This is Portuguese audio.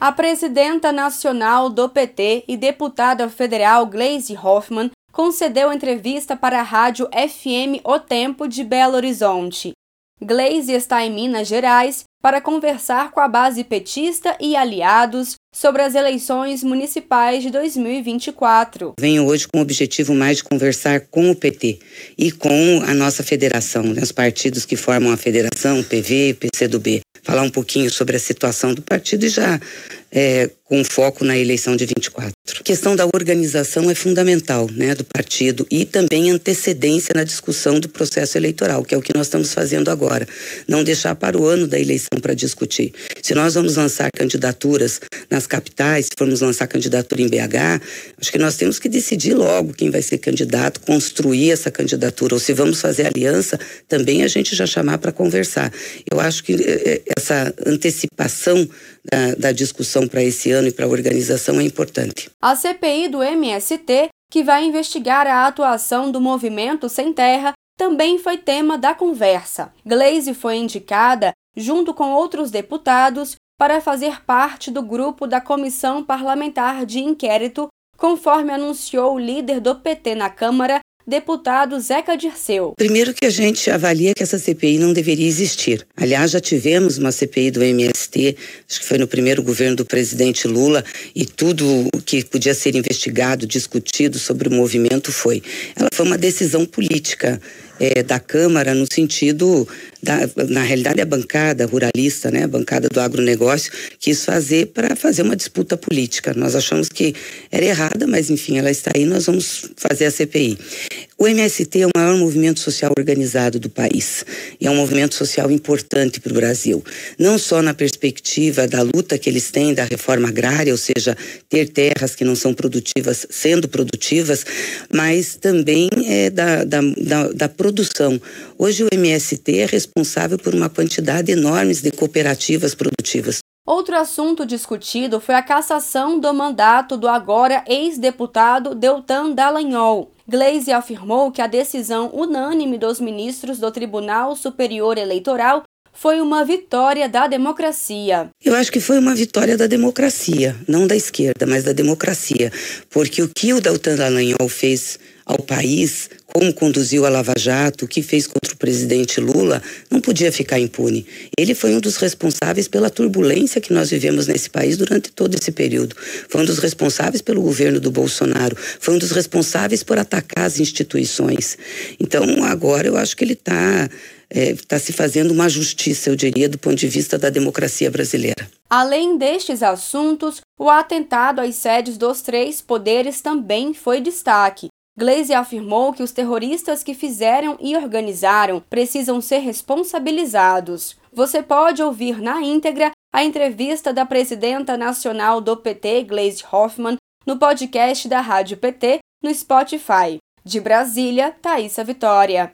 A presidenta nacional do PT e deputada federal Gleisi Hoffmann concedeu entrevista para a rádio FM O Tempo de Belo Horizonte. Gleisi está em Minas Gerais para conversar com a base petista e aliados sobre as eleições municipais de 2024. Venho hoje com o objetivo mais de conversar com o PT e com a nossa federação, né, os partidos que formam a federação, PV, PCdoB, falar um pouquinho sobre a situação do partido e já é, com foco na eleição de 24. A questão da organização é fundamental né, do partido e também antecedência na discussão do processo eleitoral, que é o que nós estamos fazendo agora. Não deixar para o ano da eleição para discutir. Se nós vamos lançar candidaturas nas capitais, se formos lançar candidatura em BH, acho que nós temos que decidir logo quem vai ser candidato, construir essa candidatura, ou se vamos fazer aliança, também a gente já chamar para conversar. Eu acho que eh, eh, essa antecipação da, da discussão para esse ano e para a organização é importante. A CPI do MST, que vai investigar a atuação do movimento Sem Terra, também foi tema da conversa. Glaze foi indicada, junto com outros deputados, para fazer parte do grupo da Comissão Parlamentar de Inquérito, conforme anunciou o líder do PT na Câmara, deputado Zeca Dirceu. Primeiro que a gente avalia que essa CPI não deveria existir. Aliás, já tivemos uma CPI do MST, acho que foi no primeiro governo do presidente Lula, e tudo o que podia ser investigado, discutido sobre o movimento foi. Ela foi uma decisão política é, da Câmara no sentido da, na realidade a bancada ruralista, né, a bancada do agronegócio quis fazer para fazer uma disputa política. Nós achamos que era errada, mas enfim, ela está aí, nós vamos fazer a CPI. O MST é o maior movimento social organizado do país e é um movimento social importante para o Brasil, não só na perspectiva da luta que eles têm da reforma agrária, ou seja, ter terras que não são produtivas sendo produtivas, mas também é, da, da, da, da produção. Hoje o MST é responsável por uma quantidade enorme de cooperativas produtivas. Outro assunto discutido foi a cassação do mandato do agora ex-deputado Deltan Dallagnol. Glaze afirmou que a decisão unânime dos ministros do Tribunal Superior Eleitoral foi uma vitória da democracia. Eu acho que foi uma vitória da democracia, não da esquerda, mas da democracia, porque o que o Deltan Dallagnol fez ao país, como conduziu a Lava Jato, o que fez contra presidente Lula, não podia ficar impune. Ele foi um dos responsáveis pela turbulência que nós vivemos nesse país durante todo esse período. Foi um dos responsáveis pelo governo do Bolsonaro. Foi um dos responsáveis por atacar as instituições. Então, agora eu acho que ele está é, tá se fazendo uma justiça, eu diria, do ponto de vista da democracia brasileira. Além destes assuntos, o atentado às sedes dos três poderes também foi destaque. Glaze afirmou que os terroristas que fizeram e organizaram precisam ser responsabilizados. Você pode ouvir na íntegra a entrevista da presidenta nacional do PT, Glaze Hoffmann, no podcast da Rádio PT no Spotify. De Brasília, Thaisa Vitória.